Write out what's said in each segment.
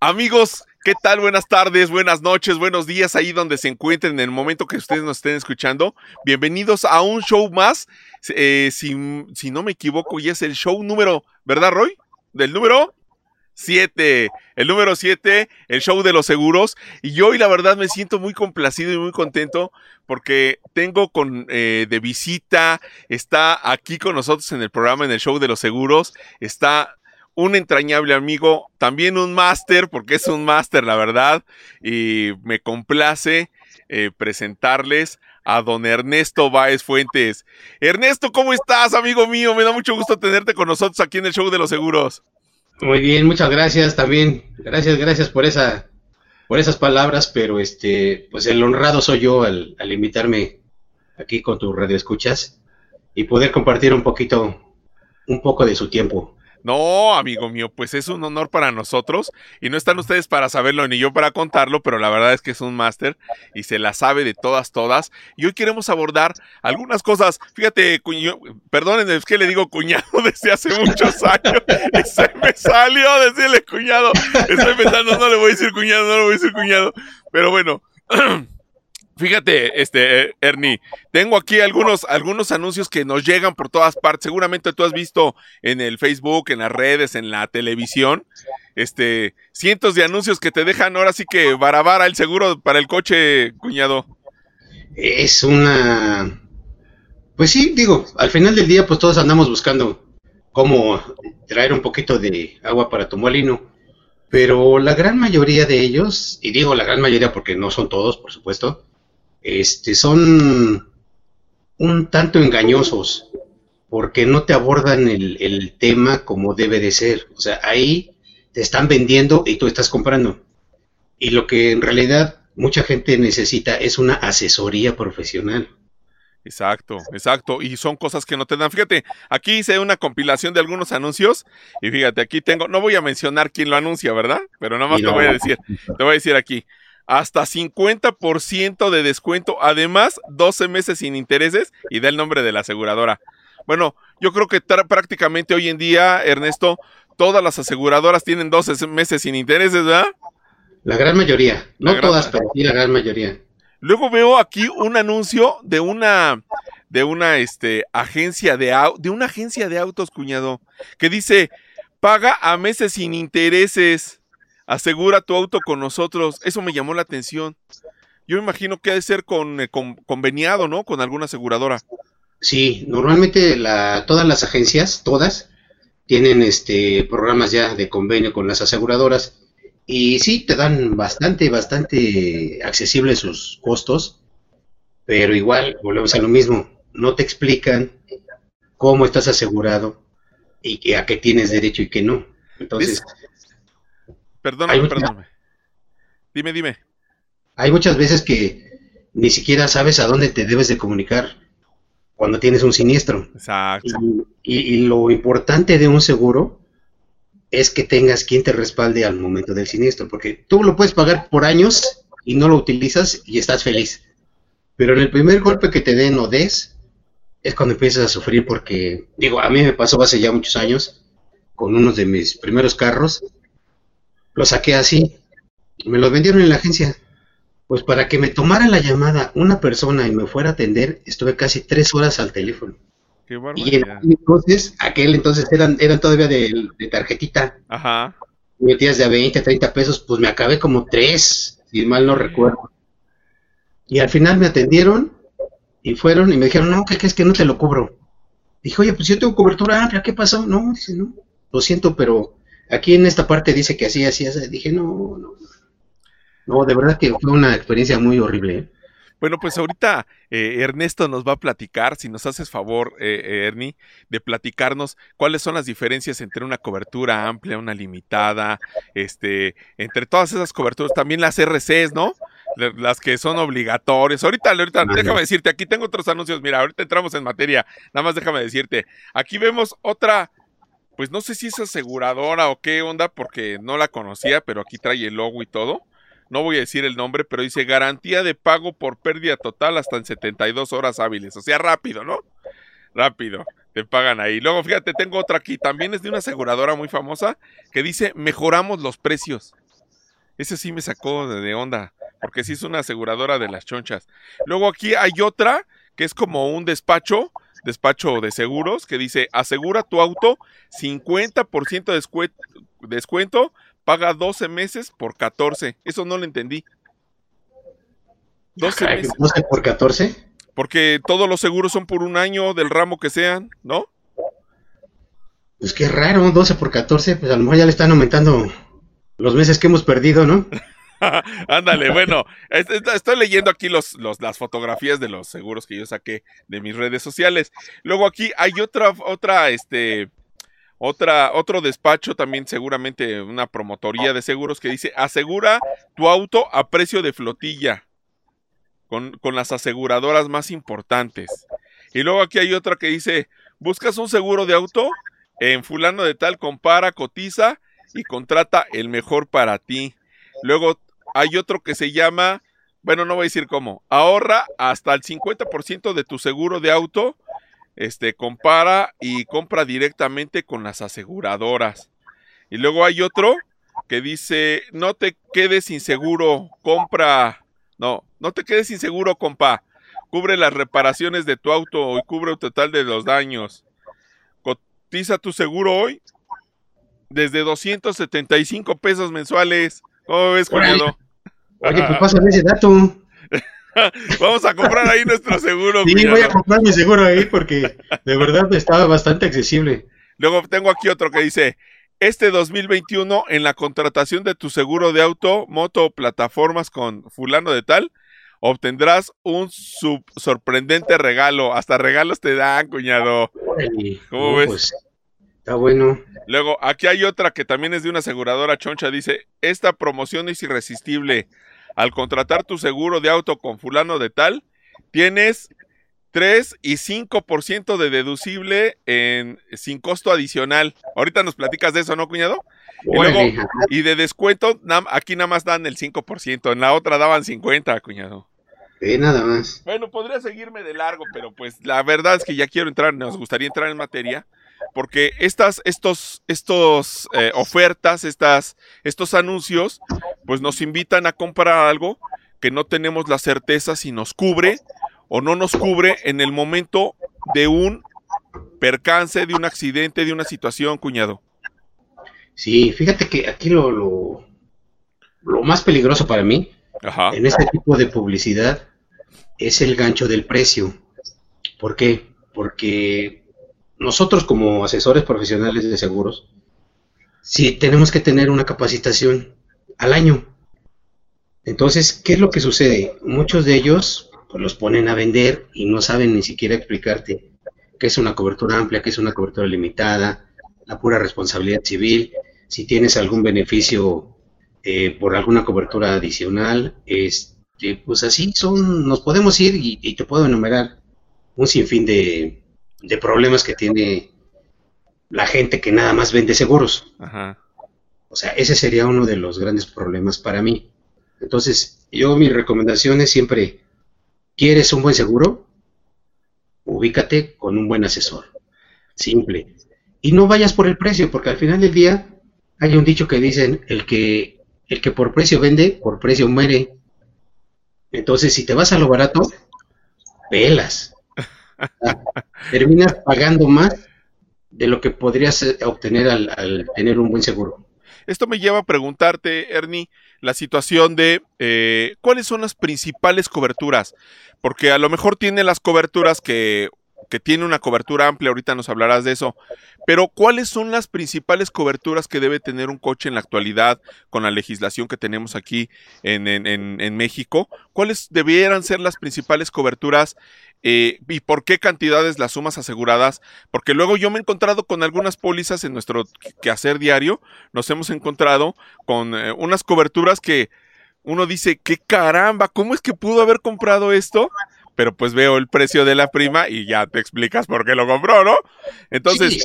Amigos, ¿qué tal? Buenas tardes, buenas noches, buenos días ahí donde se encuentren en el momento que ustedes nos estén escuchando. Bienvenidos a un show más. Eh, si, si, no me equivoco, ya es el show número, ¿verdad, Roy? Del número 7. El número 7, el show de los seguros. Y hoy la verdad me siento muy complacido y muy contento porque tengo con eh, de visita, está aquí con nosotros en el programa, en el show de los seguros, está un entrañable amigo, también un máster, porque es un máster, la verdad, y me complace eh, presentarles a don Ernesto Báez Fuentes. Ernesto, ¿cómo estás, amigo mío? Me da mucho gusto tenerte con nosotros aquí en el show de los seguros. Muy bien, muchas gracias también. Gracias, gracias por esa, por esas palabras, pero este, pues el honrado soy yo al, al invitarme aquí con tu radio escuchas y poder compartir un poquito, un poco de su tiempo. No, amigo mío, pues es un honor para nosotros y no están ustedes para saberlo ni yo para contarlo, pero la verdad es que es un máster y se la sabe de todas, todas. Y hoy queremos abordar algunas cosas. Fíjate, cuño, perdónenme, es que le digo cuñado desde hace muchos años y me salió decirle cuñado. Estoy pensando, no le voy a decir cuñado, no le voy a decir cuñado, pero bueno. Fíjate, este, Ernie, tengo aquí algunos, algunos anuncios que nos llegan por todas partes. Seguramente tú has visto en el Facebook, en las redes, en la televisión, este, cientos de anuncios que te dejan ahora sí que barabara el seguro para el coche, cuñado. Es una, pues sí, digo, al final del día, pues todos andamos buscando cómo traer un poquito de agua para tu molino. Pero la gran mayoría de ellos, y digo la gran mayoría porque no son todos, por supuesto, este, son un tanto engañosos porque no te abordan el, tema como debe de ser. O sea, ahí te están vendiendo y tú estás comprando. Y lo que en realidad mucha gente necesita es una asesoría profesional. Exacto, exacto. Y son cosas que no te dan. Fíjate, aquí hice una compilación de algunos anuncios y fíjate, aquí tengo, no voy a mencionar quién lo anuncia, ¿verdad? Pero nada más te voy a decir, te voy a decir aquí, hasta 50% de descuento, además 12 meses sin intereses y da el nombre de la aseguradora. Bueno, yo creo que prácticamente hoy en día, Ernesto, todas las aseguradoras tienen 12 meses sin intereses, ¿verdad? La gran mayoría, no todas, pero sí la gran mayoría. Luego veo aquí un anuncio de una de una este agencia de de una agencia de autos, cuñado, que dice, "Paga a meses sin intereses." Asegura tu auto con nosotros. Eso me llamó la atención. Yo me imagino que ha de ser con, eh, conveniado, ¿no? Con alguna aseguradora. Sí, normalmente la, todas las agencias, todas, tienen este programas ya de convenio con las aseguradoras y sí te dan bastante, bastante accesibles sus costos, pero igual volvemos a lo mismo, no te explican cómo estás asegurado y a qué tienes derecho y qué no. Entonces, Perdóname, perdóname. Dime, dime. Hay muchas veces que ni siquiera sabes a dónde te debes de comunicar cuando tienes un siniestro. Exacto. Y, lo importante de un seguro es que tengas quien te respalde al momento del siniestro, porque tú lo puedes pagar por años y no lo utilizas y estás feliz. Pero en el primer golpe que te den o des, es cuando empiezas a sufrir porque, digo, a mí me pasó hace ya muchos años con uno de mis primeros carros lo saqué así. Me lo vendieron en la agencia. Pues para que me tomara la llamada una persona y me fuera a atender, estuve casi tres horas al teléfono. Qué y entonces, aquel entonces eran, eran todavía de, tarjetita. Ajá. Metías de a 20, 30 pesos, pues me acabé como tres, si mal no recuerdo. Y al final me atendieron y fueron y me dijeron, no, ¿qué es que no te lo cubro? Dije, oye, pues yo tengo cobertura amplia, ¿qué pasó? No, dice, no, lo siento, pero Aquí en esta parte dice que así, así, así. Dije, no, no. No, de verdad que fue una experiencia muy horrible. ¿eh? Bueno, pues ahorita eh, Ernesto nos va a platicar, si nos haces favor, eh, Ernie, de platicarnos cuáles son las diferencias entre una cobertura amplia, una limitada, este, entre todas esas coberturas, también las RCs, ¿no? Las que son obligatorias. Ahorita, ahorita, déjame decirte, aquí tengo otros anuncios, mira, ahorita entramos en materia, nada más déjame decirte, aquí vemos otra pues no sé si es aseguradora o qué onda, porque no la conocía, pero aquí trae el logo y todo. No voy a decir el nombre, pero dice garantía de pago por pérdida total hasta en 72 horas hábiles. O sea, rápido, ¿no? Rápido, te pagan ahí. Luego, fíjate, tengo otra aquí. También es de una aseguradora muy famosa que dice mejoramos los precios. Ese sí me sacó de onda, porque sí es una aseguradora de las chonchas. Luego aquí hay otra que es como un despacho, despacho de seguros, que dice, asegura tu auto 50% de descuento, paga 12 meses por 14. Eso no lo entendí. 12 meses. ¿12 por 14? Porque todos los seguros son por un año del ramo que sean, ¿no? Pues qué raro, 12 por 14, pues a lo mejor ya le están aumentando los meses que hemos perdido, ¿no? Ándale, bueno, estoy leyendo aquí los, las fotografías de los seguros que yo saqué de mis redes sociales. Luego aquí hay otra, otra, este, otra, otro despacho también seguramente una promotoría de seguros que dice asegura tu auto a precio de flotilla con, con las aseguradoras más importantes. Y luego aquí hay otra que dice, ¿buscas un seguro de auto? En fulano de tal compara, cotiza y contrata el mejor para ti. Luego hay otro que se llama, bueno, no voy a decir cómo, ahorra hasta el 50% de tu seguro de auto, este, compara y compra directamente con las aseguradoras. Y luego hay otro que dice, no te quedes sin seguro, compra, no, no te quedes sin seguro, compa, cubre las reparaciones de tu auto y cubre el total de los daños. Cotiza tu seguro hoy desde 275 pesos mensuales. ¿Cómo ves, cuñado? Oye, pues pásame ese dato. Vamos a comprar ahí nuestro seguro. Sí, voy a comprar mi seguro ahí porque de verdad estaba bastante accesible. Luego tengo aquí otro que dice, este 2021 en la contratación de tu seguro de auto, moto o plataformas con fulano de tal, obtendrás un sorprendente regalo. Hasta regalos te dan, cuñado. ¿Cómo ves? Pues, está bueno. Luego, aquí hay otra que también es de una aseguradora choncha. Dice, esta promoción es irresistible. Al contratar tu seguro de auto con fulano de tal, tienes 3 y 5% de deducible en, sin costo adicional. Ahorita nos platicas de eso, ¿no, cuñado? Y, luego, y de descuento, aquí nada más dan el 5%, en la otra daban 50, cuñado. Sí, nada más. Bueno, podría seguirme de largo, pero pues la verdad es que ya quiero entrar, nos gustaría entrar en materia, porque estas estos, estos eh, ofertas, estas, estos anuncios, pues nos invitan a comprar algo que no tenemos la certeza si nos cubre o no nos cubre en el momento de un percance, de un accidente, de una situación, cuñado. Sí, fíjate que aquí lo, lo, más peligroso para mí en este tipo de publicidad es el gancho del precio. ¿Por qué? Porque nosotros como asesores profesionales de seguros, sí tenemos que tener una capacitación al año. Entonces, ¿qué es lo que sucede? Muchos de ellos pues, los ponen a vender y no saben ni siquiera explicarte qué es una cobertura amplia, qué es una cobertura limitada, la pura responsabilidad civil, si tienes algún beneficio eh, por alguna cobertura adicional, este, pues así son, nos podemos ir y, te puedo enumerar un sinfín de, de, problemas que tiene la gente que nada más vende seguros. O sea, ese sería uno de los grandes problemas para mí. Entonces, yo mi recomendación es siempre, ¿quieres un buen seguro? Ubícate con un buen asesor. Simple. Y no vayas por el precio, porque al final del día hay un dicho que dicen, el que, el que por precio vende, por precio muere. Entonces, si te vas a lo barato, pelas. Terminas pagando más de lo que podrías eh, obtener al, tener un buen seguro. Esto me lleva a preguntarte, Ernie, la situación de eh, cuáles son las principales coberturas, porque a lo mejor tiene las coberturas que que tiene una cobertura amplia, ahorita nos hablarás de eso, pero ¿cuáles son las principales coberturas que debe tener un coche en la actualidad con la legislación que tenemos aquí en, en, México? ¿Cuáles debieran ser las principales coberturas eh, y por qué cantidades las sumas aseguradas? Porque luego yo me he encontrado con algunas pólizas en nuestro quehacer diario, nos hemos encontrado con eh, unas coberturas que uno dice, qué caramba, ¿cómo es que pudo haber comprado esto? pero pues veo el precio de la prima y ya te explicas por qué lo compró, ¿no? Entonces,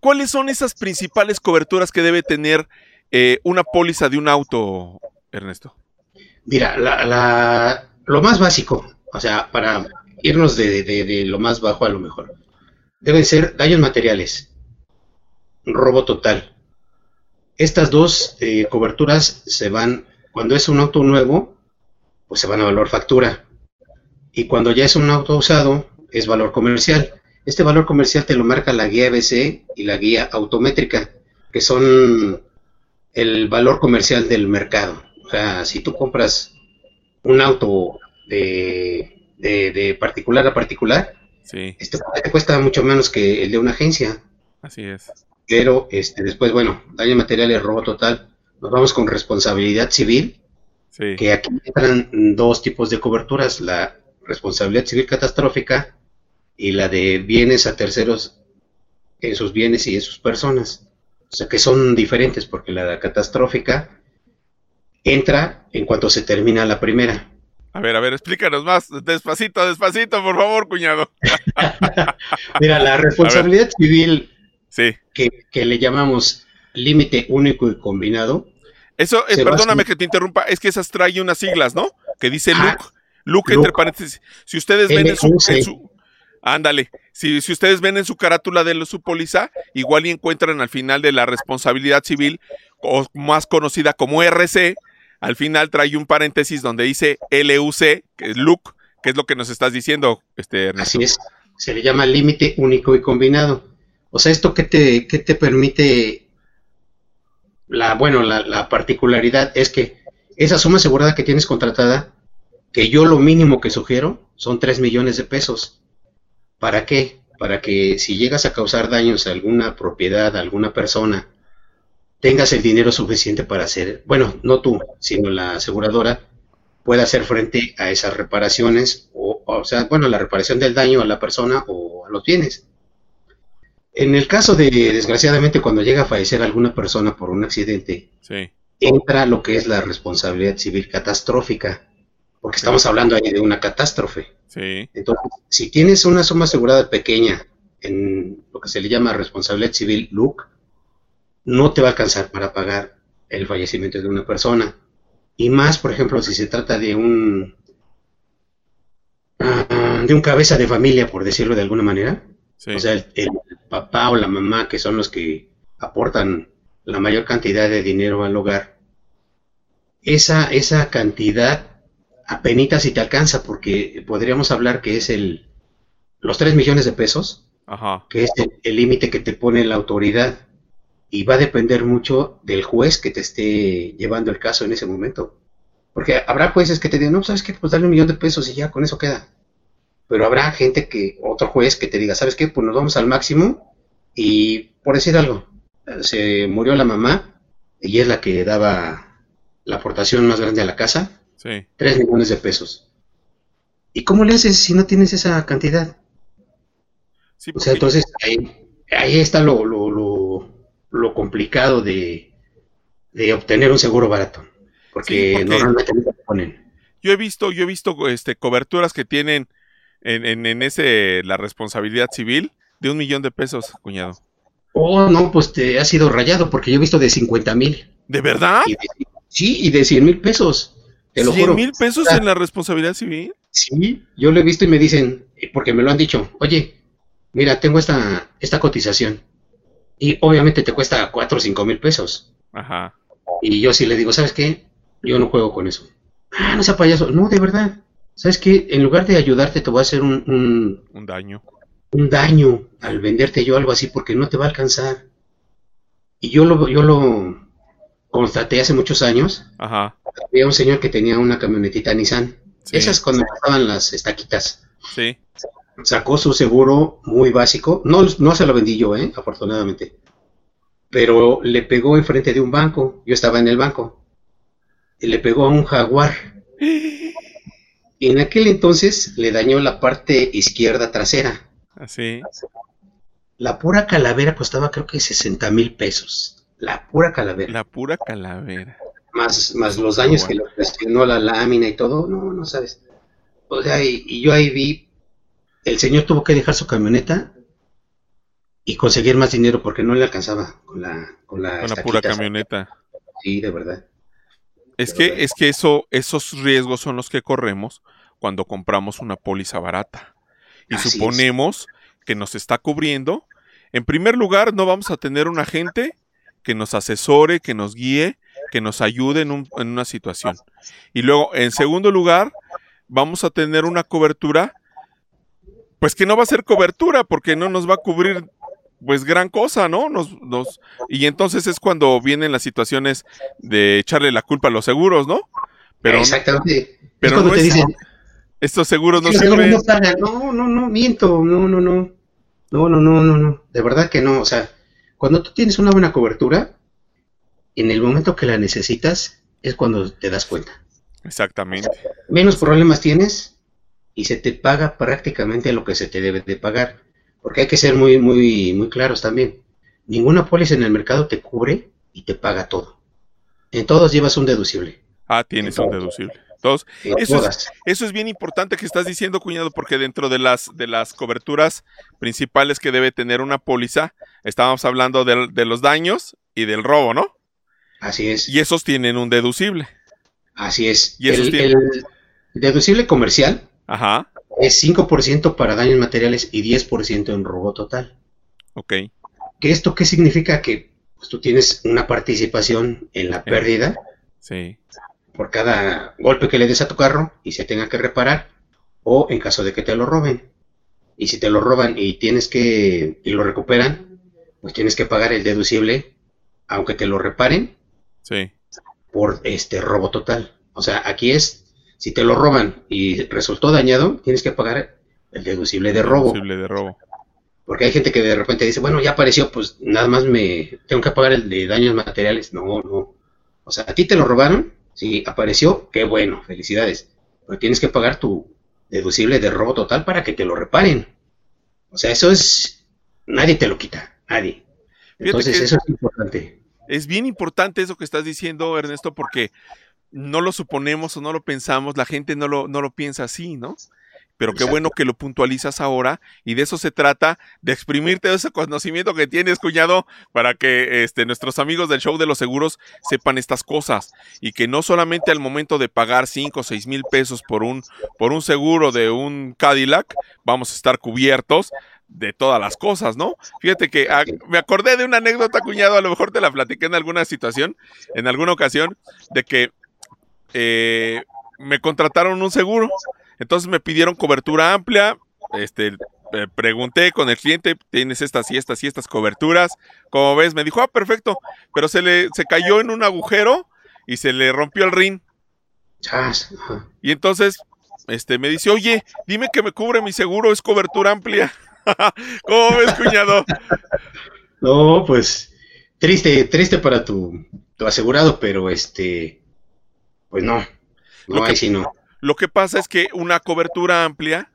¿cuáles son esas principales coberturas que debe tener eh, una póliza de un auto, Ernesto? Mira, la, lo más básico, o sea, para irnos de, lo más bajo a lo mejor, deben ser daños materiales, robo total. Estas dos eh, coberturas se van, cuando es un auto nuevo, pues se van a valor factura. Y cuando ya es un auto usado, es valor comercial. Este valor comercial te lo marca la guía ABC y la guía autométrica, que son el valor comercial del mercado. O sea, si tú compras un auto de, de, particular a particular, sí. este te cuesta mucho menos que el de una agencia. Así es. Pero este, después, bueno, daño material y robo total. Nos vamos con responsabilidad civil, sí. que aquí entran dos tipos de coberturas, la responsabilidad civil catastrófica y la de bienes a terceros en sus bienes y en sus personas. O sea que son diferentes porque la catastrófica entra en cuanto se termina la primera. A ver, a ver, explícanos más, despacito, despacito, por favor, cuñado. Mira, la responsabilidad civil sí. que, le llamamos límite único y combinado. Eso, es, perdóname que te interrumpa, es que esas trae unas siglas, ¿no? Que dice ah, Luke, entre paréntesis. Si ustedes ven en su, Ándale, si, si, ustedes ven en su carátula de su póliza, igual y encuentran al final de la responsabilidad civil, o más conocida como RC, al final trae un paréntesis donde dice LUC, que es LUC, que es lo que nos estás diciendo, este Así es, se le llama límite único y combinado. O sea, ¿esto qué te, qué te permite? La, bueno, la, la particularidad es que esa suma asegurada que tienes contratada, que yo lo mínimo que sugiero son 3 millones de pesos ¿Para qué? Para que si llegas a causar daños a alguna propiedad, a alguna persona, tengas el dinero suficiente para hacer, bueno, no tú, sino la aseguradora, pueda hacer frente a esas reparaciones, o, o sea, bueno, la reparación del daño a la persona o a los bienes. En el caso de, desgraciadamente, cuando llega a fallecer alguna persona por un accidente, entra lo que es la responsabilidad civil catastrófica, porque estamos hablando ahí de una catástrofe. Sí. Entonces, si tienes una suma asegurada pequeña en lo que se le llama responsabilidad civil LUC, no te va a alcanzar para pagar el fallecimiento de una persona. Y más, por ejemplo, si se trata de un ah, de un cabeza de familia, por decirlo de alguna manera. O sea, el, el, papá o la mamá, que son los que aportan la mayor cantidad de dinero al hogar. Esa, esa cantidad apenas si te alcanza, porque podríamos hablar que es el los 3 millones de pesos, que es el límite que te pone la autoridad, y va a depender mucho del juez que te esté llevando el caso en ese momento. Porque habrá jueces que te digan, no, ¿sabes qué? Pues dale un millón de pesos y ya, con eso queda. Pero habrá gente que, otro juez que te diga, ¿sabes qué? Pues nos vamos al máximo y, por decir algo, se murió la mamá y es la que daba la aportación más grande a la casa Sí. 3 millones de pesos. ¿Y cómo le haces si no tienes esa cantidad? O sea, entonces ahí, ahí está lo, lo, lo, complicado de, de, obtener un seguro barato. Porque, normalmente no ponen. Yo he visto, yo he visto este, coberturas que tienen en, en, ese la responsabilidad civil de un millón de pesos, cuñado. Oh, no, pues te ha sido rayado porque yo he visto de 50 mil. ¿De verdad? sí, y de 100 mil pesos. ¿100 mil pesos en la responsabilidad civil? Sí, yo lo he visto y me dicen, porque me lo han dicho, oye, mira, tengo esta, esta cotización. Y obviamente te cuesta 4 o 5 mil pesos. Ajá. Y yo sí le digo, ¿sabes qué? Yo no juego con eso. Ah, no sea payaso. No, de verdad. ¿Sabes qué? En lugar de ayudarte, te voy a hacer un, un, daño. Un daño al venderte yo algo así porque no te va a alcanzar. Y yo lo, yo lo constaté hace muchos años. Ajá había un señor que tenía una camionetita Nissan. Esas cuando pasaban las estaquitas. Sí. Sacó su seguro muy básico. No, no se lo vendí yo, ¿eh? afortunadamente. Pero le pegó enfrente de un banco. Yo estaba en el banco. Y le pegó a un jaguar. Y en aquel entonces le dañó la parte izquierda trasera. Así. La pura calavera costaba creo que 60 mil pesos. La pura calavera. La pura calavera más, más los daños que le ocasionó la lámina y todo, no, no sabes. O sea, y, yo ahí vi, el señor tuvo que dejar su camioneta y conseguir más dinero porque no le alcanzaba con la con la, pura camioneta. Sí, de verdad. Es que es que eso esos riesgos son los que corremos cuando compramos una póliza barata. Y suponemos que nos está cubriendo. En primer lugar, no vamos a tener un agente que nos asesore, que nos guíe, que nos ayude en, un- en una situación. Y luego, en segundo lugar, vamos a tener una cobertura, pues que no va a ser cobertura, porque no nos va a cubrir, pues, gran cosa, ¿no? Nos, nos, y entonces es cuando vienen las situaciones de echarle la culpa a los seguros, ¿no? Pero Exactamente. pero es cuando no te es- dicen, estos seguros no "Sí, los seguros sirven. no pagan". No, no, no, miento, no, no, no. No, no, no, no, no. De verdad que no. O sea, cuando tú tienes una buena cobertura, en el momento que la necesitas, es cuando te das cuenta. Exactamente. Menos problemas tienes y se te paga prácticamente lo que se te debe de pagar. Porque hay que ser muy, muy, muy claros también. Ninguna póliza en el mercado te cubre y te paga todo. En todos llevas un deducible. Ah, tienes un deducible. En Eso es-. Eso es bien importante que estás diciendo, cuñado, porque dentro de las, de las coberturas principales que debe tener una póliza, estábamos hablando del- de, los daños y del robo, ¿no? Así es. Y esos tienen un deducible. Así es. Y esos el, tienen- el deducible comercial Ajá, es 5% para daños materiales y 10% en robo total. ok. ¿Que esto qué significa? Que pues, tú tienes una participación en la pérdida Sí, por cada golpe que le des a tu carro y se tenga que reparar o en caso de que te lo roben. Y si te lo roban y tienes que y lo recuperan, pues tienes que pagar el deducible aunque te lo reparen sí, por este robo total. O sea, aquí es, si te lo roban y resultó dañado, tienes que pagar el deducible de robo. deducible de robo. Porque hay gente que de repente dice, bueno, ya apareció, pues nada más me tengo que pagar el de daños materiales. No, no. O sea, a ti te lo robaron, sí, apareció, qué bueno, felicidades. Pero tienes que pagar tu deducible de robo total para que te lo reparen. O sea, eso es, nadie te lo quita, nadie. Entonces, eso es importante. Es bien importante eso que estás diciendo, Ernesto, porque no lo suponemos o no lo pensamos, la gente no lo, no lo piensa así, ¿no? Pero qué Exacto. bueno que lo puntualizas ahora y de eso se trata, de exprimirte ese conocimiento que tienes, cuñado, para que este, nuestros amigos del show de los seguros sepan estas cosas y que no solamente al momento de pagar 5 o 6 mil pesos por un, por un seguro de un Cadillac vamos a estar cubiertos de todas las cosas, ¿no? Fíjate que ah, me acordé de una anécdota, cuñado, a lo mejor te la platiqué en alguna situación, en alguna ocasión, de que eh, me contrataron un seguro, entonces me pidieron cobertura amplia, este, eh, pregunté con el cliente, tienes estas y estas y estas coberturas, como ves, me dijo, ah, perfecto, pero se le se cayó en un agujero y se le rompió el rin. Chas, ajá. Y entonces, este, me dice, oye, dime que me cubre mi seguro, es cobertura amplia. ¿Cómo ves, cuñado? No, pues triste, triste para tu, tu asegurado, pero este, pues no, Lo no, que- ahí sí no. Lo que pasa es que una cobertura amplia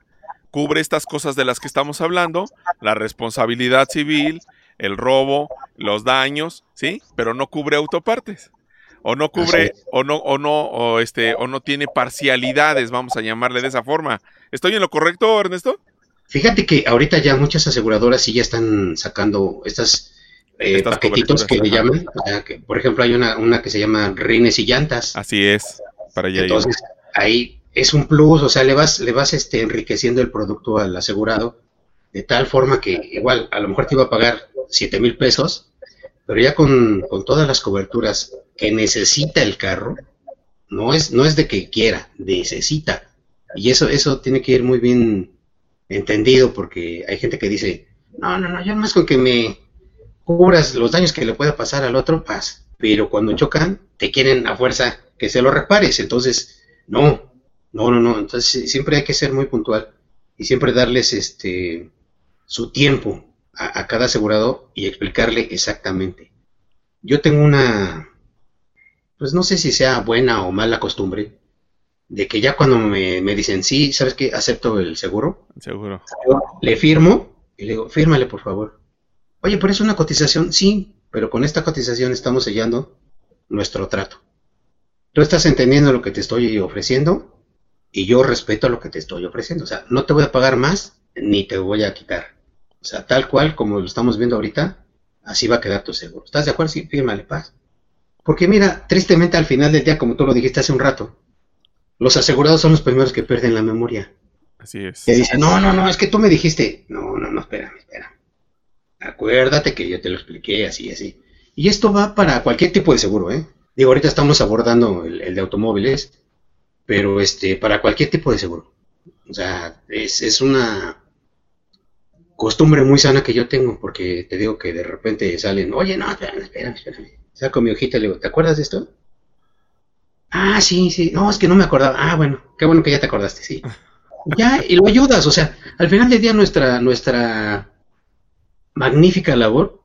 cubre estas cosas de las que estamos hablando, la responsabilidad civil, el robo, los daños, ¿sí? Pero no cubre autopartes. O no cubre, o no, o no, o este, o no tiene parcialidades, vamos a llamarle de esa forma. ¿Estoy en lo correcto, Ernesto? Fíjate que ahorita ya muchas aseguradoras sí ya están sacando estas, eh, paquetitos que le llaman. Que, por ejemplo, hay una, una que se llama rines y llantas. Así es, para allá. Entonces, ahí es un plus, o sea, le vas, le vas este, enriqueciendo el producto al asegurado de tal forma que igual a lo mejor te iba a pagar 7 mil pesos, pero ya con, con todas las coberturas que necesita el carro, no es, no es de que quiera, necesita. Y eso, eso tiene que ir muy bien entendido porque hay gente que dice, no, no, no, yo más con que me cubras los daños que le pueda pasar al otro, paz. Pero cuando chocan, te quieren a fuerza que se lo repares. Entonces, no, no, no, no. Entonces siempre hay que ser muy puntual y siempre darles este su tiempo a, a cada asegurado y explicarle exactamente. Yo tengo una, pues no sé si sea buena o mala costumbre, de que ya cuando me, me dicen, sí, ¿sabes qué? Acepto el seguro, Seguro. yo le firmo y le digo, fírmale por favor. Oye, pero es una cotización, sí, pero con esta cotización estamos sellando nuestro trato. Tú estás entendiendo lo que te estoy ofreciendo y yo respeto lo que te estoy ofreciendo. O sea, no te voy a pagar más ni te voy a quitar. O sea, tal cual como lo estamos viendo ahorita, así va a quedar tu seguro. ¿Estás de acuerdo? Sí, fírmale, paz. Porque mira, tristemente al final del día, como tú lo dijiste hace un rato, los asegurados son los primeros que pierden la memoria. Así es. Que dice, no, no, no, es que tú me dijiste. No, no, no, espérame, espérame. Acuérdate que yo te lo expliqué así, así. Y esto va para cualquier tipo de seguro, ¿eh? Digo, ahorita estamos abordando el, de automóviles, pero este, para cualquier tipo de seguro. O sea, es, es una costumbre muy sana que yo tengo, porque te digo que de repente salen, oye, no, espérame, espérame, espérame. Saco mi hojita y le digo, ¿te acuerdas de esto? Ah, sí, sí, no, es que no me acordaba. Ah, bueno, qué bueno que ya te acordaste, sí. Ya, y lo ayudas, o sea, al final del día nuestra, nuestra magnífica labor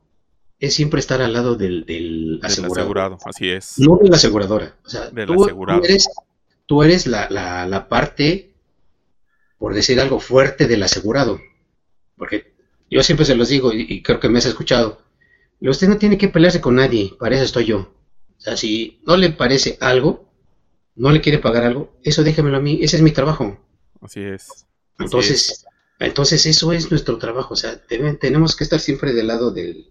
es siempre estar al lado del, del asegurado. así es. No de la aseguradora. O sea, tú, eres, tú eres la, la, la, parte, por decir algo, fuerte del asegurado. Porque yo siempre se los digo, y, creo que me has escuchado, usted no tiene que pelearse con nadie, para eso estoy yo. O sea, si no le parece algo, no le quiere pagar algo, eso déjemelo a mí, ese es mi trabajo. Así es. entonces, entonces eso es nuestro trabajo, o sea, tenemos que estar siempre del lado del,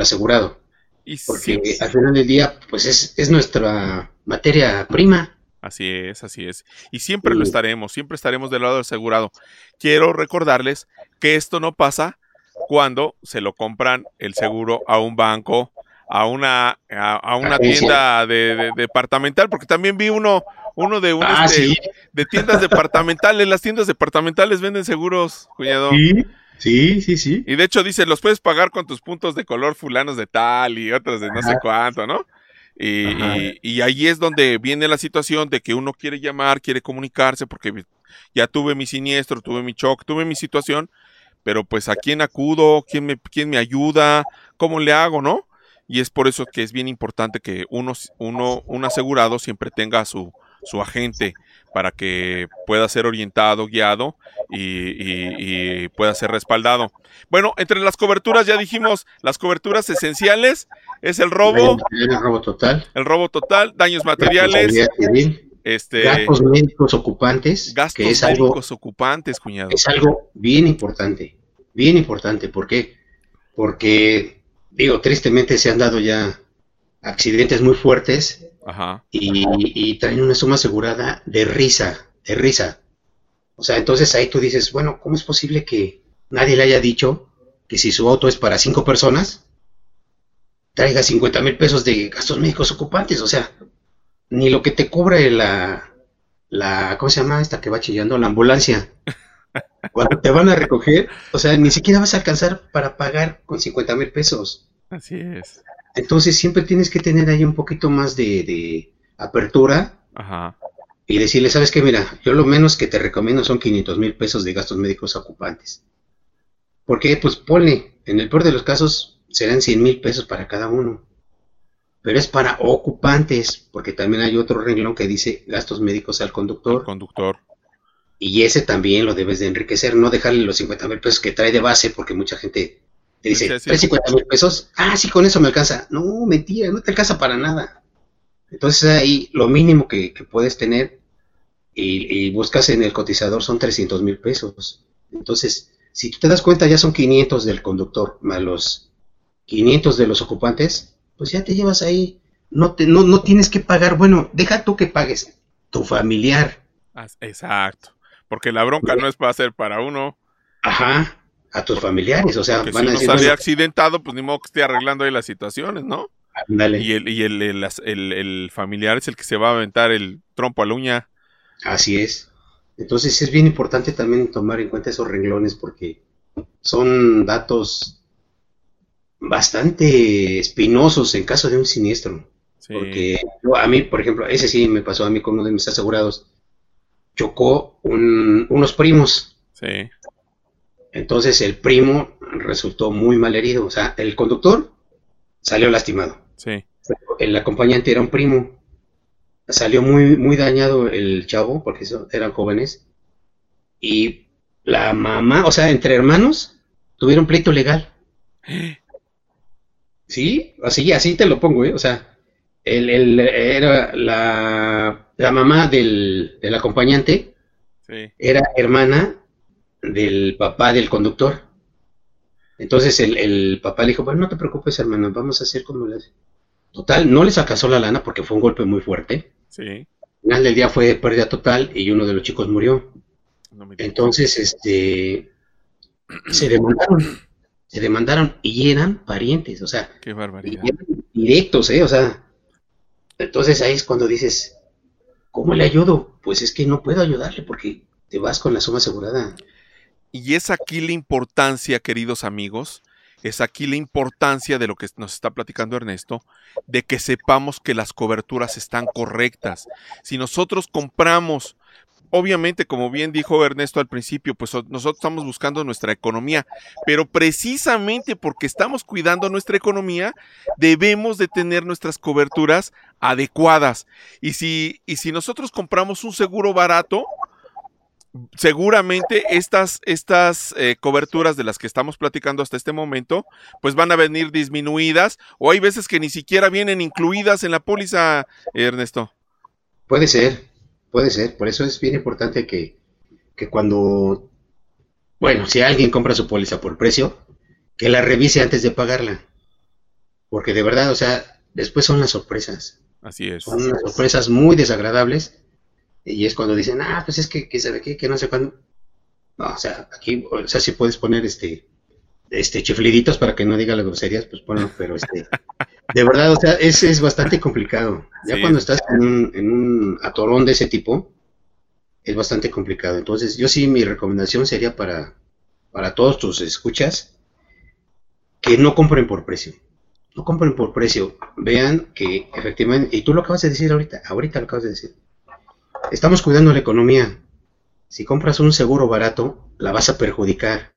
asegurado. Y porque al final del día, pues es, es nuestra materia prima. Así es, así es. Y siempre lo estaremos, siempre estaremos del lado del asegurado. Quiero recordarles que esto no pasa cuando se lo compran el seguro a un banco, a una, a, una tienda de, departamental, porque también vi uno, uno de, un, ah, este, de tiendas departamentales. Las tiendas departamentales venden seguros, cuñado. Sí, sí, sí, sí. Y de hecho dice, los puedes pagar con tus puntos de color fulanos de tal y otros de no sé cuánto, ¿no? Y, y, ahí es donde viene la situación de que uno quiere llamar, quiere comunicarse, porque ya tuve mi siniestro, tuve mi shock, tuve mi situación, pero pues a quién acudo, quién me, quién me ayuda, cómo le hago, ¿no? Y es por eso que es bien importante que uno, uno un asegurado siempre tenga su, su agente para que pueda ser orientado, guiado y, pueda ser respaldado. Bueno, entre las coberturas ya dijimos, las coberturas esenciales es el robo, el robo total, el robo total, daños materiales, este, gastos médicos ocupantes, gastos que es médicos ocupantes, cuñado. Es algo bien importante, bien importante. ¿Por qué? Porque, digo, tristemente se han dado ya accidentes muy fuertes Y, traen una suma asegurada de risa, de risa. O sea, entonces ahí tú dices, bueno, ¿cómo es posible que nadie le haya dicho que si su auto es para cinco personas, traiga 50 mil pesos de gastos médicos ocupantes? O sea, ni lo que te cubre la, la, ¿cómo se llama esta que va chillando? La ambulancia. Cuando te van a recoger, o sea, ni siquiera vas a alcanzar para pagar con 50 mil pesos. Así es. Entonces siempre tienes que tener ahí un poquito más de, de apertura Ajá. y decirle, sabes qué, mira, yo lo menos que te recomiendo son 500 mil pesos de gastos médicos ocupantes. Porque, pues ponle, en el peor de los casos serán 100 mil pesos para cada uno pero es para ocupantes, porque también hay otro renglón que dice gastos médicos al conductor. conductor. Y ese también lo debes de enriquecer, no dejarle los 50 mil pesos que trae de base, porque mucha gente te dice, ¿trae 50 mil pesos? Ah, sí, con eso me alcanza. No, mentira, no te alcanza para nada. Entonces ahí lo mínimo que, puedes tener y, buscas en el cotizador son 300 mil pesos. Entonces, si tú te das cuenta, ya son 500 del conductor, más los 500 de los ocupantes, pues ya te llevas ahí. No, te, no, no tienes que pagar, bueno, deja tú que pagues, tu familiar. Exacto, porque la bronca no es para hacer para uno. Ajá, a tus familiares, o sea, van si uno accidentado, pues ni modo que esté arreglando ahí las situaciones, ¿no? Dale. Y, el, y el, el, el, familiar es el que se va a aventar el trompo a la uña. Así es. Entonces es bien importante también tomar en cuenta esos renglones porque son datos bastante espinosos en caso de un siniestro. Porque a mí, por ejemplo, ese sí me pasó a mí con uno de mis asegurados. Chocó unos primos. Sí. Entonces el primo resultó muy mal herido. O sea, el conductor salió lastimado. Sí. El acompañante era un primo. Salió muy, muy dañado el chavo, porque eran jóvenes. Y la mamá, o sea, entre hermanos, tuvieron pleito legal. Sí, así, así te lo pongo, ¿eh? O sea, el, el, era la, la mamá del, del acompañante, era hermana del papá del conductor. Entonces el, el, papá le dijo, bueno, no te preocupes, hermano, vamos a hacer como les... Total, no les alcanzó la lana porque fue un golpe muy fuerte. Sí. Al final del día fue pérdida total y uno de los chicos murió. Entonces, este, se demandaron se demandaron y eran parientes, o sea, Qué barbaridad. directos, ¿eh? O sea, entonces ahí es cuando dices, ¿cómo le ayudo? Pues es que no puedo ayudarle porque te vas con la suma asegurada. Y es aquí la importancia, queridos amigos, es aquí la importancia de lo que nos está platicando Ernesto, de que sepamos que las coberturas están correctas. Si nosotros compramos obviamente, como bien dijo Ernesto al principio, pues nosotros estamos buscando nuestra economía, pero precisamente porque estamos cuidando nuestra economía, debemos de tener nuestras coberturas adecuadas. Y si, y si nosotros compramos un seguro barato, seguramente estas, estas eh, coberturas de las que estamos platicando hasta este momento, pues van a venir disminuidas o hay veces que ni siquiera vienen incluidas en la póliza, Ernesto. Puede ser, Puede ser, por eso es bien importante que, cuando, bueno, si alguien compra su póliza por precio, que la revise antes de pagarla. Porque de verdad, o sea, después son las sorpresas. Así es. Son unas sorpresas muy desagradables. Y es cuando dicen, ah, pues es que, que sabe qué, que no sé cuándo. No, o sea, aquí, o sea, si puedes poner este, este, chifliditos para que no diga las groserías, pues bueno, pero este, de verdad, o sea, es, es bastante complicado. Ya cuando estás en un, en un atorón de ese tipo, es bastante complicado. Entonces, yo sí, mi recomendación sería para, para todos tus escuchas, que no compren por precio. No compren por precio. Vean que efectivamente, y tú lo acabas de decir ahorita, ahorita lo acabas de decir. Estamos cuidando la economía. Si compras un seguro barato, la vas a perjudicar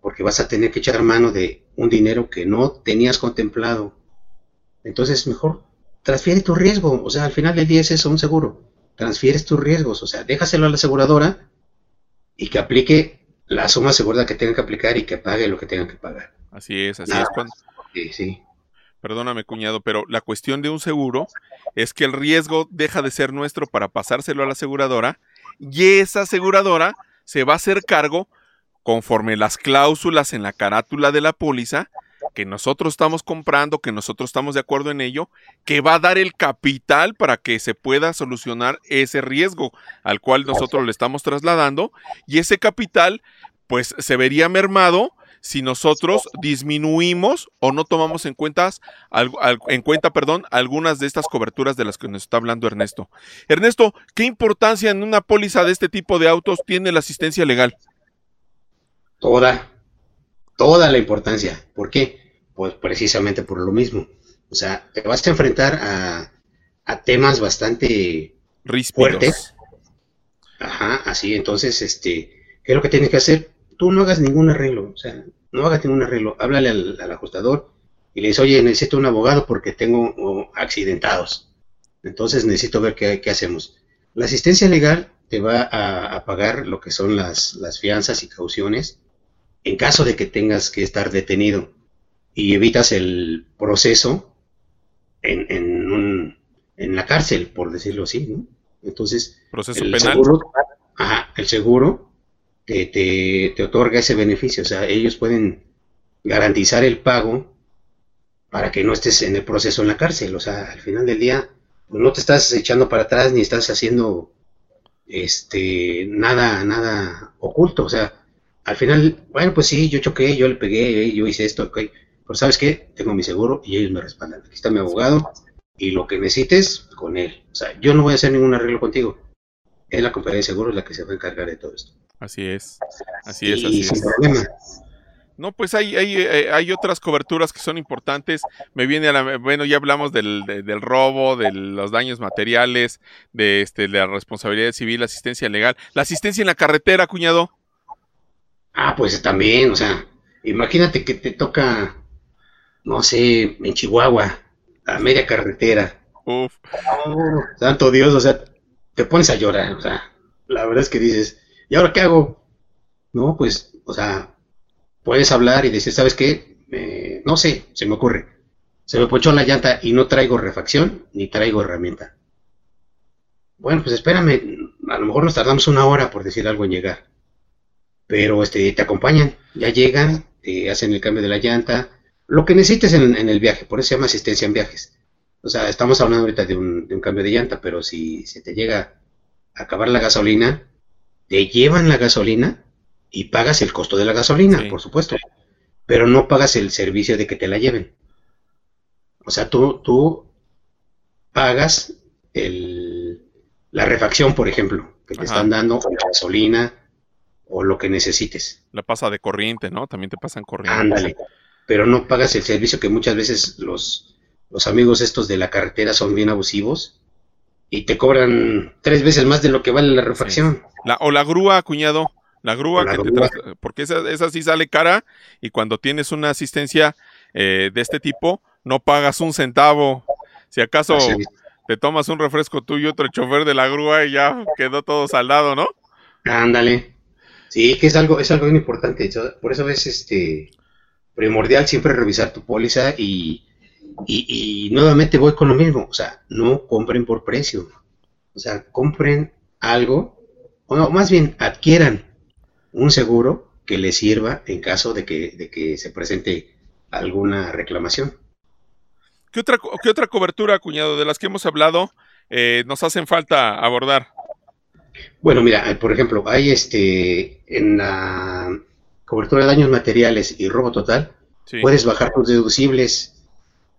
porque vas a tener que echar mano de un dinero que no tenías contemplado. Entonces, mejor transfiere tu riesgo. O sea, al final del día es eso, un seguro. Transfieres tus riesgos. O sea, déjaselo a la aseguradora y que aplique la suma asegurada que tenga que aplicar y que pague lo que tenga que pagar. Así es, así es. Cuando... Sí, sí. Perdóname, cuñado, pero la cuestión de un seguro es que el riesgo deja de ser nuestro para pasárselo a la aseguradora y esa aseguradora se va a hacer cargo conforme las cláusulas en la carátula de la póliza que nosotros estamos comprando, que nosotros estamos de acuerdo en ello, que va a dar el capital para que se pueda solucionar ese riesgo al cual nosotros le estamos trasladando y ese capital pues se vería mermado si nosotros disminuimos o no tomamos en cuenta, en cuenta perdón, algunas de estas coberturas de las que nos está hablando Ernesto. Ernesto, ¿qué importancia en una póliza de este tipo de autos tiene la asistencia legal? Toda, toda la importancia. ¿Por qué? Pues precisamente por lo mismo. O sea, te vas a enfrentar a, a temas bastante fuertes. Ajá, así, entonces, este, ¿qué es lo que tienes que hacer? Tú no hagas ningún arreglo, o sea, no hagas ningún arreglo. Háblale al, ajustador y le dices, oye, necesito un abogado porque tengo accidentados. Entonces necesito ver qué, qué hacemos. La asistencia legal te va a, a, pagar lo que son las, las fianzas y cauciones en caso de que tengas que estar detenido y evitas el proceso en, en, la cárcel, por decirlo así, ¿no? Entonces, ¿Proceso el, penal? Seguro, el seguro te, te, otorga ese beneficio, o sea, ellos pueden garantizar el pago para que no estés en el proceso en la cárcel, o sea, al final del día pues, no te estás echando para atrás ni estás haciendo este nada nada oculto, o sea, al final, bueno, pues sí, yo choqué, yo le pegué, yo hice esto, ok. Pero ¿sabes qué? Tengo mi seguro y ellos me respaldan. Aquí está mi abogado y lo que necesites, con él. O sea, yo no voy a hacer ningún arreglo contigo. Es la compañía de seguros la que se va a encargar de todo esto. Así es. Así es, así sin Problema. No, pues hay, hay, eh, hay, otras coberturas que son importantes. Me viene a la, bueno, ya hablamos del, del robo, de los daños materiales, de, este, de la responsabilidad civil, asistencia legal. La asistencia en la carretera, cuñado. Ah, pues también, o sea, imagínate que te toca, no sé, en Chihuahua, a media carretera. Uf. santo Dios, o sea, te pones a llorar, o sea, la verdad es que dices, ¿y ahora qué hago? No, pues, o sea, puedes hablar y decir, ¿sabes qué? no sé, se me ocurre. Se me pochó la llanta y no traigo refacción ni traigo herramienta. Bueno, pues espérame, a lo mejor nos tardamos una hora por decir algo en llegar pero este, te acompañan, ya llegan, te hacen el cambio de la llanta, lo que necesites en, el viaje, por eso se llama asistencia en viajes. O sea, estamos hablando ahorita de un, de un cambio de llanta, pero si se te llega a acabar la gasolina, te llevan la gasolina y pagas el costo de la gasolina, por supuesto, pero no pagas el servicio de que te la lleven. O sea, tú, tú pagas el, la refacción, por ejemplo, que te están dando, gasolina o lo que necesites. La pasa de corriente, ¿no? También te pasan corriente. Ándale. Pero no pagas el servicio que muchas veces los, los amigos estos de la carretera son bien abusivos y te cobran tres veces más de lo que vale la refacción. La, o la grúa, cuñado. La grúa que te trae, porque esa, esa, sí sale cara y cuando tienes una asistencia eh, de este tipo, no pagas un centavo. Si acaso te tomas un refresco tú y otro chofer de la grúa y ya quedó todo saldado, ¿no? Ándale. Sí, que es algo, es algo muy importante. Por eso es este primordial siempre revisar tu póliza y, y, nuevamente voy con lo mismo. O sea, no compren por precio. O sea, compren algo, o no, más bien adquieran un seguro que les sirva en caso de que, de que se presente alguna reclamación. ¿Qué otra, qué otra cobertura, cuñado, de las que hemos hablado, eh, nos hacen falta abordar? Bueno, mira, por ejemplo, hay este en la cobertura de daños materiales y robo total, puedes bajar tus deducibles.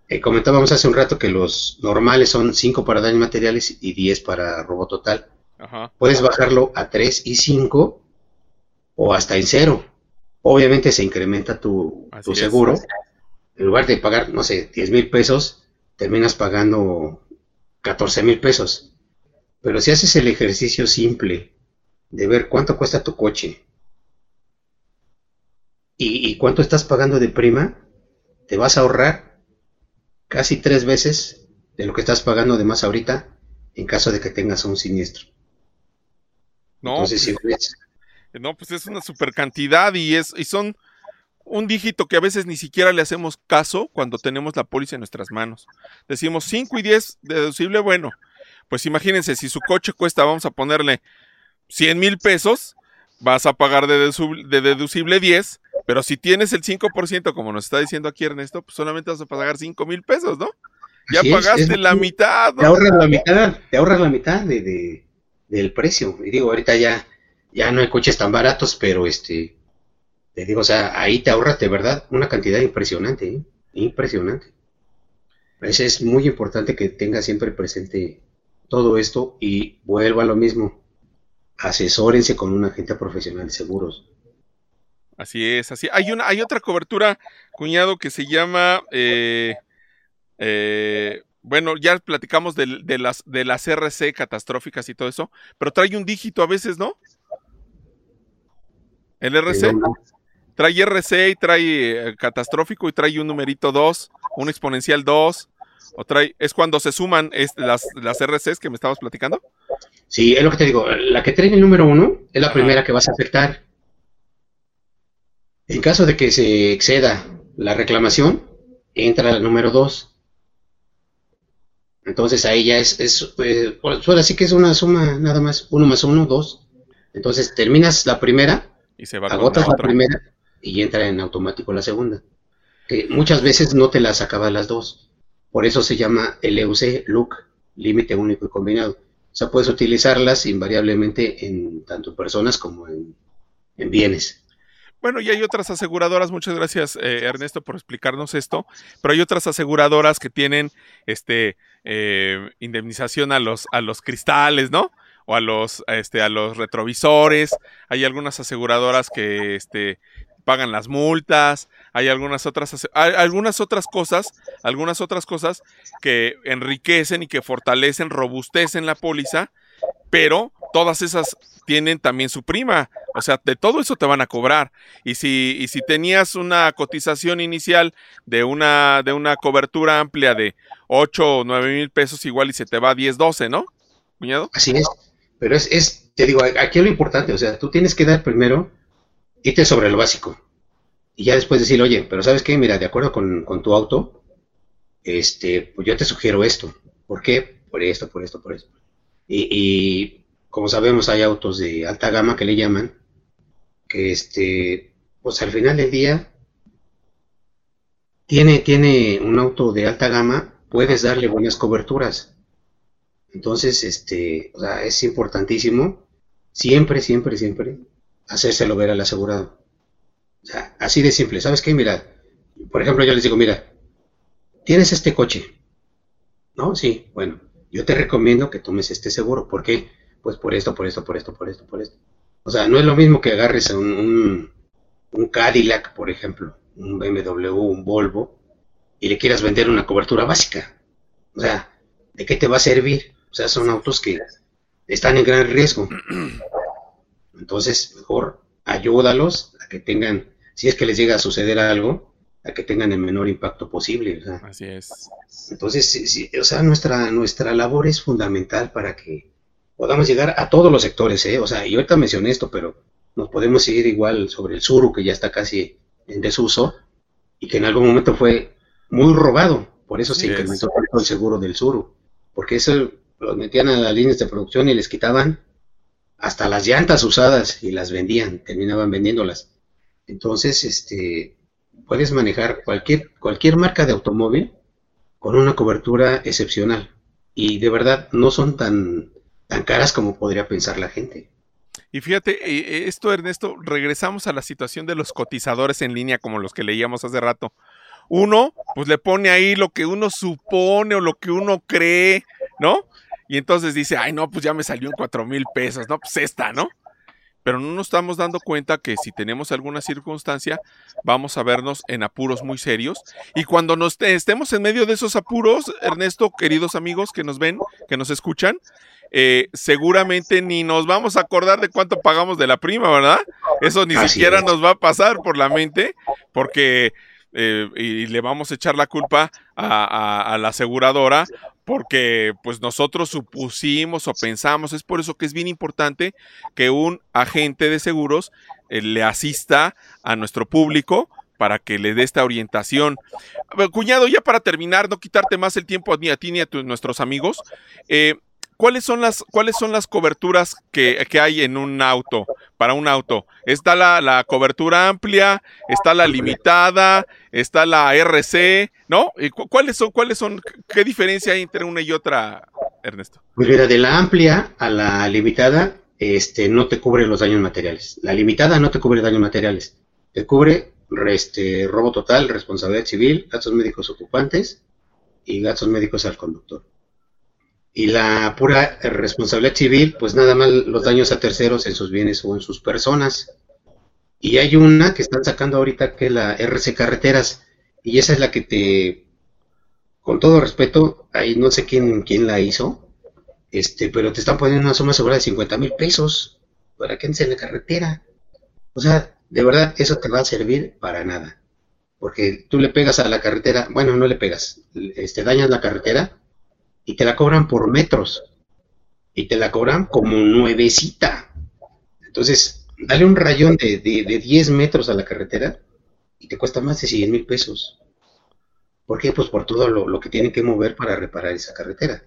Eh, comentábamos hace un rato que los normales son 5 para daños materiales y 10 para robo total. Puedes bajarlo a 3 y 5 o hasta en cero. Obviamente se incrementa tu, seguro. En lugar de pagar, no sé, 10 mil pesos, terminas pagando 14 mil pesos. Pero si haces el ejercicio simple de ver cuánto cuesta tu coche y, cuánto estás pagando de prima, te vas a ahorrar casi tres veces de lo que estás pagando de más ahorita en caso de que tengas un siniestro. No, Entonces, si pues, no, pues es una super cantidad y, es, y son un dígito que a veces ni siquiera le hacemos caso cuando tenemos la póliza en nuestras manos. Decimos 5 y 10 deducible, bueno, pues imagínense, si su coche cuesta, vamos a ponerle 100 mil pesos, vas a pagar de, deducible 10, pero si tienes el 5%, como nos está diciendo aquí Ernesto, pues solamente vas a pagar 5 mil pesos, ¿no? Ya pagaste la mitad. ¿no? Te ahorras la mitad, te ahorras la mitad de, del precio. Y digo, ahorita ya ya no hay coches tan baratos, pero este, te digo, o sea, ahí te ahorras de verdad una cantidad impresionante, ¿eh? impresionante. Pues es muy importante que tengas siempre presente todo esto y vuelva a lo mismo. Asesórense con un agente profesional de seguros. Así es, así. Hay una, hay otra cobertura, cuñado, que se llama eh, eh, bueno, ya platicamos de, de, las de las RC catastróficas y todo eso, pero trae un dígito a veces, ¿no? El RC. Trae RC y trae eh, catastrófico y trae un numerito 2, un exponencial 2. O trae, es cuando se suman las, las RCs que me estabas platicando. Sí, es lo que te digo. La que trae el número 1 es la primera que vas a afectar. En caso de que se exceda la reclamación, entra el número 2. Entonces ahí ya es, es eh, pues, así que es una suma nada más, 1 más 1, 2. Entonces terminas la primera y se va Agotas la, primera y entra en automático la segunda. Que muchas veces no te las acaba las dos. Por eso se llama LUC, LUC, límite único y combinado. O sea, puedes utilizarlas invariablemente en tanto personas como en, bienes. Bueno, y hay otras aseguradoras, muchas gracias eh, Ernesto por explicarnos esto, pero hay otras aseguradoras que tienen este eh, indemnización a los, a los cristales, ¿no? o a los, este, a los retrovisores. Hay algunas aseguradoras que este, pagan las multas. Hay algunas otras, algunas otras cosas, algunas otras cosas que enriquecen y que fortalecen, robustecen la póliza, pero todas esas tienen también su prima. O sea, de todo eso te van a cobrar. Y si, y si tenías una cotización inicial de una, de una cobertura amplia de 8 o 9 mil pesos, igual y se te va a 10, 12, ¿no? ¿Cuñado? Así es. Pero es, es, te digo, aquí es lo importante, o sea, tú tienes que dar primero, irte sobre lo básico. Y ya después decir, oye, pero ¿sabes qué? Mira, de acuerdo con, tu auto, este, pues yo te sugiero esto. ¿Por qué? Por esto, por esto, por esto. Y, y como sabemos, hay autos de alta gama que le llaman, que este, pues al final del día, tiene, tiene un auto de alta gama, puedes darle buenas coberturas. Entonces, este, o sea, es importantísimo siempre, siempre, siempre hacérselo ver al asegurado. O sea, así de simple. ¿Sabes qué? Mira, por ejemplo, yo les digo, mira, tienes este coche, ¿no? Sí, bueno, yo te recomiendo que tomes este seguro. ¿Por qué? Pues por esto, por esto, por esto, por esto, por esto. O sea, no es lo mismo que agarres un, un, un Cadillac, por ejemplo, un BMW, un Volvo, y le quieras vender una cobertura básica. O sea, ¿de qué te va a servir? O sea, son autos que están en gran riesgo. Entonces, mejor ayúdalos a que tengan, si es que les llega a suceder algo, a que tengan el menor impacto posible. Así es. Entonces, sí, o sea, nuestra, nuestra labor es fundamental para que podamos llegar a todos los sectores, ¿eh? O sea, y ahorita mencioné esto, pero nos podemos seguir igual sobre el suru, que ya está casi en desuso, y que en algún momento fue muy robado. Por eso se incrementó el seguro del suru. Porque eso los metían a las líneas de producción y les quitaban hasta las llantas usadas y las vendían, terminaban vendiéndolas. Entonces, este, puedes manejar cualquier, cualquier marca de automóvil con una cobertura excepcional. Y de verdad no son tan, tan caras como podría pensar la gente. Y fíjate, eh, esto Ernesto, regresamos a la situación de los cotizadores en línea como los que leíamos hace rato. Uno, pues le pone ahí lo que uno supone o lo que uno cree, ¿no? Y entonces dice, ay, no, pues ya me salió en cuatro mil pesos, no, pues esta, ¿no? Pero no nos estamos dando cuenta que si tenemos alguna circunstancia, vamos a vernos en apuros muy serios. Y cuando nos estemos en medio de esos apuros, Ernesto, queridos amigos que nos ven, que nos escuchan, eh, seguramente ni nos vamos a acordar de cuánto pagamos de la prima, ¿verdad? Eso ni siquiera nos va a pasar por la mente, porque eh, y le vamos a echar la culpa a, la aseguradora porque pues nosotros supusimos o pensamos, es por eso que es bien importante que un agente de seguros eh, le asista a nuestro público para que le dé esta orientación. Cuñado, ya para terminar, no quitarte más el tiempo ni a ti ni a nuestros amigos, eh, ¿cuáles son las, cuáles son las coberturas que, hay en un auto, para un auto? Está la, cobertura amplia, está la limitada, está la RC, ¿no? ¿Cuáles son, cuáles son, qué diferencia hay entre una y otra, Ernesto? Pues mira, de la amplia a la limitada, este, no te cubre los daños materiales. La limitada no te cubre daños materiales. Te cubre este, robo total, responsabilidad civil, gastos médicos ocupantes y gastos médicos al conductor y la pura responsabilidad civil, pues nada más los daños a terceros en sus bienes o en sus personas. Y hay una que están sacando ahorita que es la RC Carreteras, y esa es la que te, con todo respeto, ahí no sé quién, quién la hizo, este, pero te están poniendo una suma segura de 50 mil pesos para que en la carretera. O sea, de verdad, eso te va a servir para nada. Porque tú le pegas a la carretera, bueno, no le pegas, este, dañas la carretera y te la cobran por metros y te la cobran como nuevecita. Entonces, dale un rayón de, de, 10 metros a la carretera y te cuesta más de 100 mil pesos. ¿Por qué? Pues por todo lo, que tienen que mover para reparar esa carretera.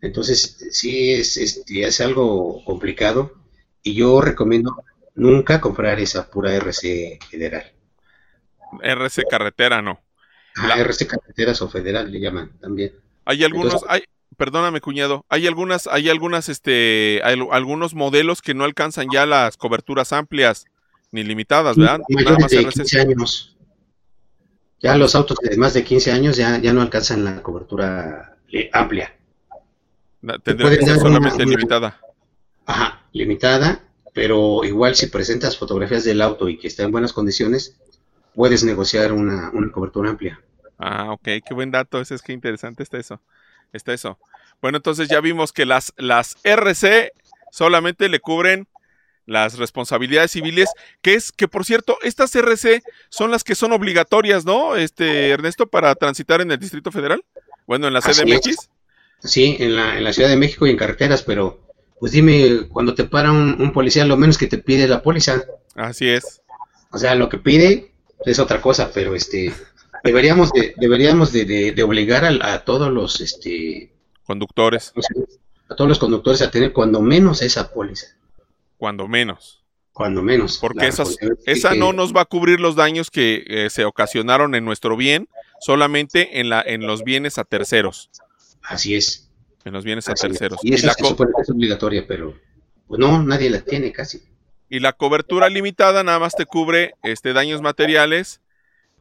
Entonces, sí es, es, es algo complicado y yo recomiendo nunca comprar esa pura RC federal. RC carretera no. Ah, RC carreteras o federal le llaman también. Hay algunos, hay, perdóname cuñado, hay algunas, hay algunas, este, hay algunos modelos que no alcanzan ya las coberturas amplias ni limitadas, ¿verdad? Nada más de 15 años. Ya los autos de más de 15 años ya, ya no alcanzan la cobertura eh, amplia. Tendría que ser solamente limitada. Ajá, limitada, pero igual si presentas fotografías del auto y que está en buenas condiciones, puedes negociar una, una cobertura amplia. Ah, ok, qué buen dato, ese es que interesante está eso. Está eso. Bueno, entonces ya vimos que las, las RC solamente le cubren las responsabilidades civiles, que es que por cierto, estas RC son las que son obligatorias, ¿no? Este Ernesto para transitar en el Distrito Federal. Bueno, en la CDMX. Sí, en la, en la Ciudad de México y en carreteras, pero pues dime, cuando te para un, un policía, lo menos que te pide la póliza. Así es. O sea, lo que pide es otra cosa, pero este, deberíamos de, deberíamos de, de, obligar a, todos los este conductores. a todos los conductores a tener cuando menos esa póliza. Cuando menos. Cuando menos porque esas, esa no nos va a cubrir los daños que eh, se ocasionaron en nuestro bien solamente en la en los bienes a terceros. Así es. En los bienes a terceros. Y esa es obligatoria pero pues no nadie la tiene casi. Y la cobertura limitada nada más te cubre este daños materiales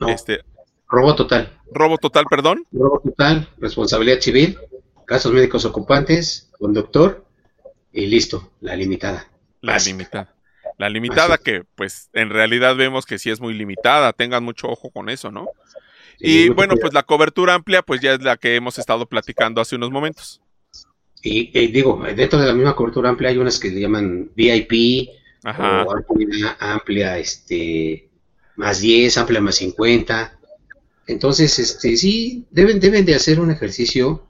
este Robo total. Robo total, perdón. Robo total, responsabilidad civil, casos médicos ocupantes, conductor y listo, la limitada. La limitada. La limitada que pues en realidad vemos que sí es muy limitada, tengan mucho ojo con eso, ¿no? y bueno, pues la cobertura amplia pues ya es la que hemos estado platicando hace unos momentos. Y, digo, dentro de la misma cobertura amplia hay unas que le llaman VIP Ajá. o amplia, amplia, este, más 10, amplia más 50. Entonces, este, sí, deben, deben de hacer un ejercicio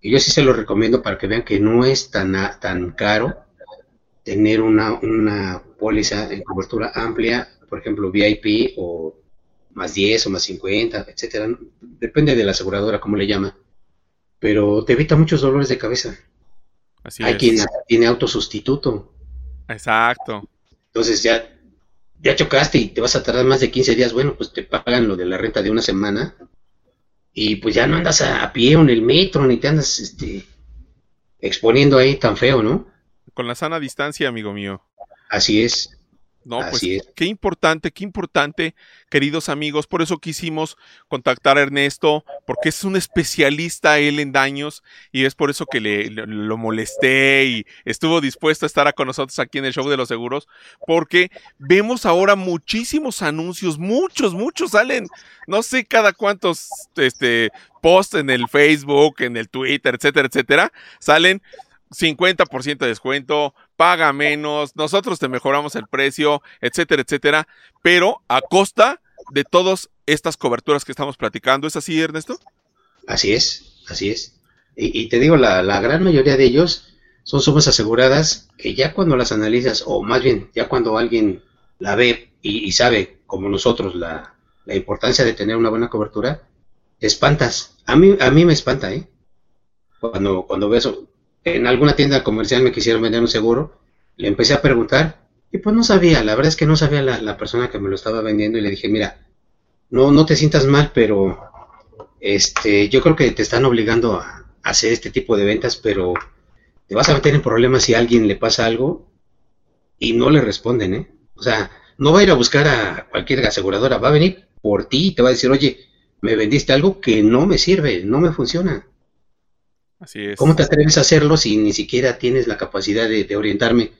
y yo sí se lo recomiendo para que vean que no es tan, tan caro tener una, una póliza en cobertura amplia, por ejemplo, VIP o más 10 o más 50, etcétera. Depende de la aseguradora, como le llama. Pero te evita muchos dolores de cabeza. Así Hay quien tiene autosustituto. Exacto. Entonces ya, ya chocaste y te vas a tardar más de 15 días. Bueno, pues te pagan lo de la renta de una semana. Y pues ya no andas a, pie o en el metro, ni te andas este, exponiendo ahí tan feo, ¿no? Con la sana distancia, amigo mío. Así es. No, pues qué importante, qué importante, queridos amigos. Por eso quisimos contactar a Ernesto, porque es un especialista él en daños y es por eso que le, lo molesté y estuvo dispuesto a estar con nosotros aquí en el show de los seguros, porque vemos ahora muchísimos anuncios, muchos, muchos salen, no sé cada cuántos este, posts en el Facebook, en el Twitter, etcétera, etcétera, salen 50% de descuento, paga menos, nosotros te mejoramos el precio, etcétera, etcétera, pero a costa de todas estas coberturas que estamos platicando. ¿Es así, Ernesto? Así es, así es. Y, te digo, la, gran mayoría de ellos son sumas aseguradas que ya cuando las analizas, o más bien, ya cuando alguien la ve y, sabe, como nosotros, la, la, importancia de tener una buena cobertura, te espantas. A mí, a mí me espanta, ¿eh? Cuando, cuando ves, en alguna tienda comercial me quisieron vender un seguro, le empecé a preguntar y pues no sabía, la verdad es que no sabía la, persona que me lo estaba vendiendo y le dije, mira, no, no te sientas mal, pero este, yo creo que te están obligando a, hacer este tipo de ventas, pero te vas a meter en problemas si a alguien le pasa algo y no le responden, ¿eh? O sea, no va a ir a buscar a cualquier aseguradora, va a venir por ti y te va a decir, oye, me vendiste algo que no me sirve, no me funciona. Así es. ¿Cómo te atreves a hacerlo si ni siquiera tienes la capacidad de, orientarme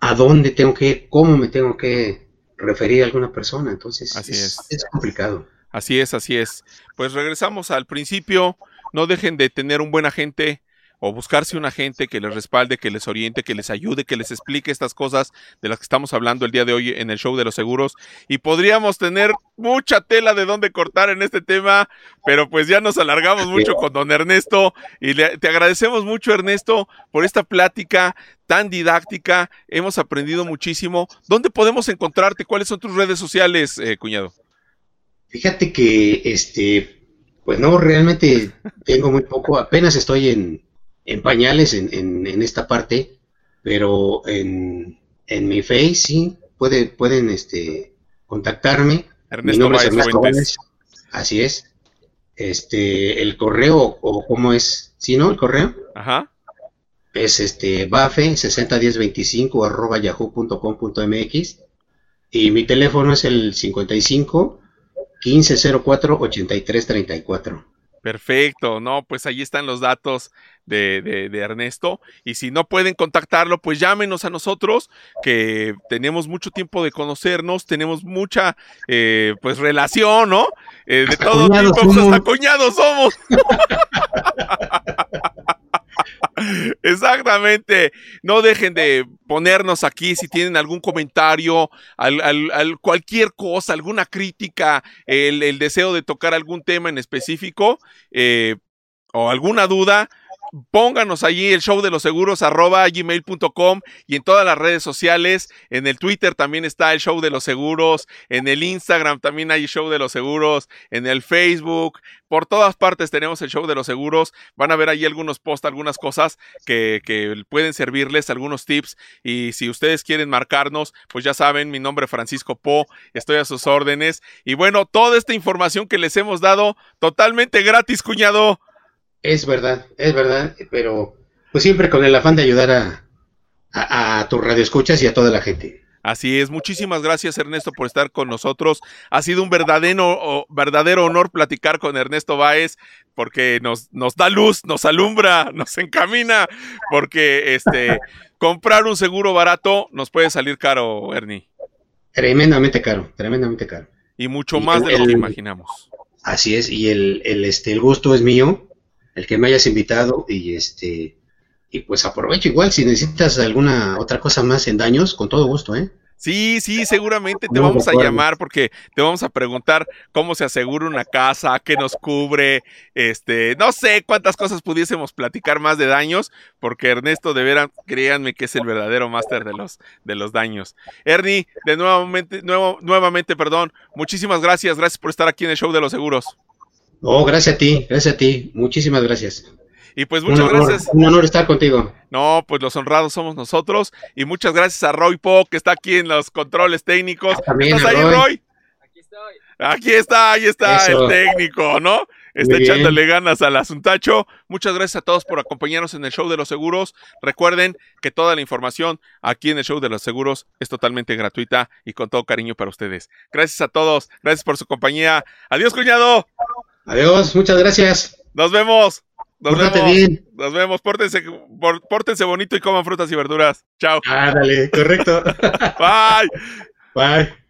a dónde tengo que, cómo me tengo que referir a alguna persona? Entonces, así es, es complicado. Así es, así es. Pues regresamos al principio. No dejen de tener un buen agente o buscarse un agente que les respalde, que les oriente, que les ayude, que les explique estas cosas de las que estamos hablando el día de hoy en el show de los seguros. Y podríamos tener mucha tela de dónde cortar en este tema, pero pues ya nos alargamos mucho con don Ernesto y te agradecemos mucho Ernesto por esta plática tan didáctica. Hemos aprendido muchísimo. ¿Dónde podemos encontrarte? ¿Cuáles son tus redes sociales, eh, cuñado? Fíjate que este, pues no, realmente tengo muy poco, apenas estoy en, en pañales en, en, esta parte, pero en, en, mi face sí puede, pueden este, contactarme. Ernesto, Mi nombre es Ernesto Así es. Este, el correo, o cómo es, ¿sí, no? El correo. Ajá. Es este, bafe 601025 arroba yahoo.com.mx y mi teléfono es el 55 1504 8334. Perfecto, no, pues ahí están los datos de, de, Ernesto. Y si no pueden contactarlo, pues llámenos a nosotros, que tenemos mucho tiempo de conocernos, tenemos mucha eh, pues relación, ¿no? Eh, de todo tipo, pues hasta cuñados somos. Exactamente. No dejen de ponernos aquí si tienen algún comentario, al, cualquier cosa, alguna crítica, el, deseo de tocar algún tema en específico eh, o alguna duda pónganos allí el show de los seguros arroba gmail.com y en todas las redes sociales. En el Twitter también está el show de los seguros. En el Instagram también hay show de los seguros. En el Facebook. Por todas partes tenemos el show de los seguros. Van a ver ahí algunos posts, algunas cosas que, que pueden servirles, algunos tips. Y si ustedes quieren marcarnos, pues ya saben, mi nombre es Francisco Po. Estoy a sus órdenes. Y bueno, toda esta información que les hemos dado totalmente gratis, cuñado. Es verdad, es verdad, pero pues siempre con el afán de ayudar a, a, a tus radioescuchas y a toda la gente. Así es, muchísimas gracias Ernesto por estar con nosotros. Ha sido un verdadero, verdadero honor platicar con Ernesto Báez porque nos, nos da luz, nos alumbra, nos encamina, porque este, comprar un seguro barato nos puede salir caro, Ernie. Tremendamente caro, tremendamente caro. Y mucho más de lo que imaginamos. Así es, y el, el, este, el gusto es mío, el que me hayas invitado, y este y pues aprovecho igual, si necesitas alguna otra cosa más en daños, con todo gusto, ¿eh? Sí, sí, seguramente te vamos a llamar porque te vamos a preguntar cómo se asegura una casa, qué nos cubre, este, no sé cuántas cosas pudiésemos platicar más de daños, porque Ernesto de veras, créanme que es el verdadero máster de los, de los daños. Ernie, de nuevamente, nuevo, nuevamente, perdón, muchísimas gracias, gracias por estar aquí en el show de los seguros. Oh, gracias a ti, gracias a ti, muchísimas gracias. Y pues muchas gracias. Un honor estar contigo. No, pues los honrados somos nosotros. Y muchas gracias a Roy Po, que está aquí en los controles técnicos. Ah, también ¿Estás ahí, Roy? Aquí estoy. Aquí está, ahí está el técnico, ¿no? Está echándole ganas al asuntacho. Muchas gracias a todos por acompañarnos en el show de los seguros. Recuerden que toda la información aquí en el show de los seguros es totalmente gratuita y con todo cariño para ustedes. Gracias a todos. Gracias por su compañía. Adiós, cuñado. Adiós, muchas gracias. Nos vemos. Nos vemos. Bien. Nos vemos. Pórtense, pórtense bonito y coman frutas y verduras. Chao. Ah, dale, correcto. Bye. Bye.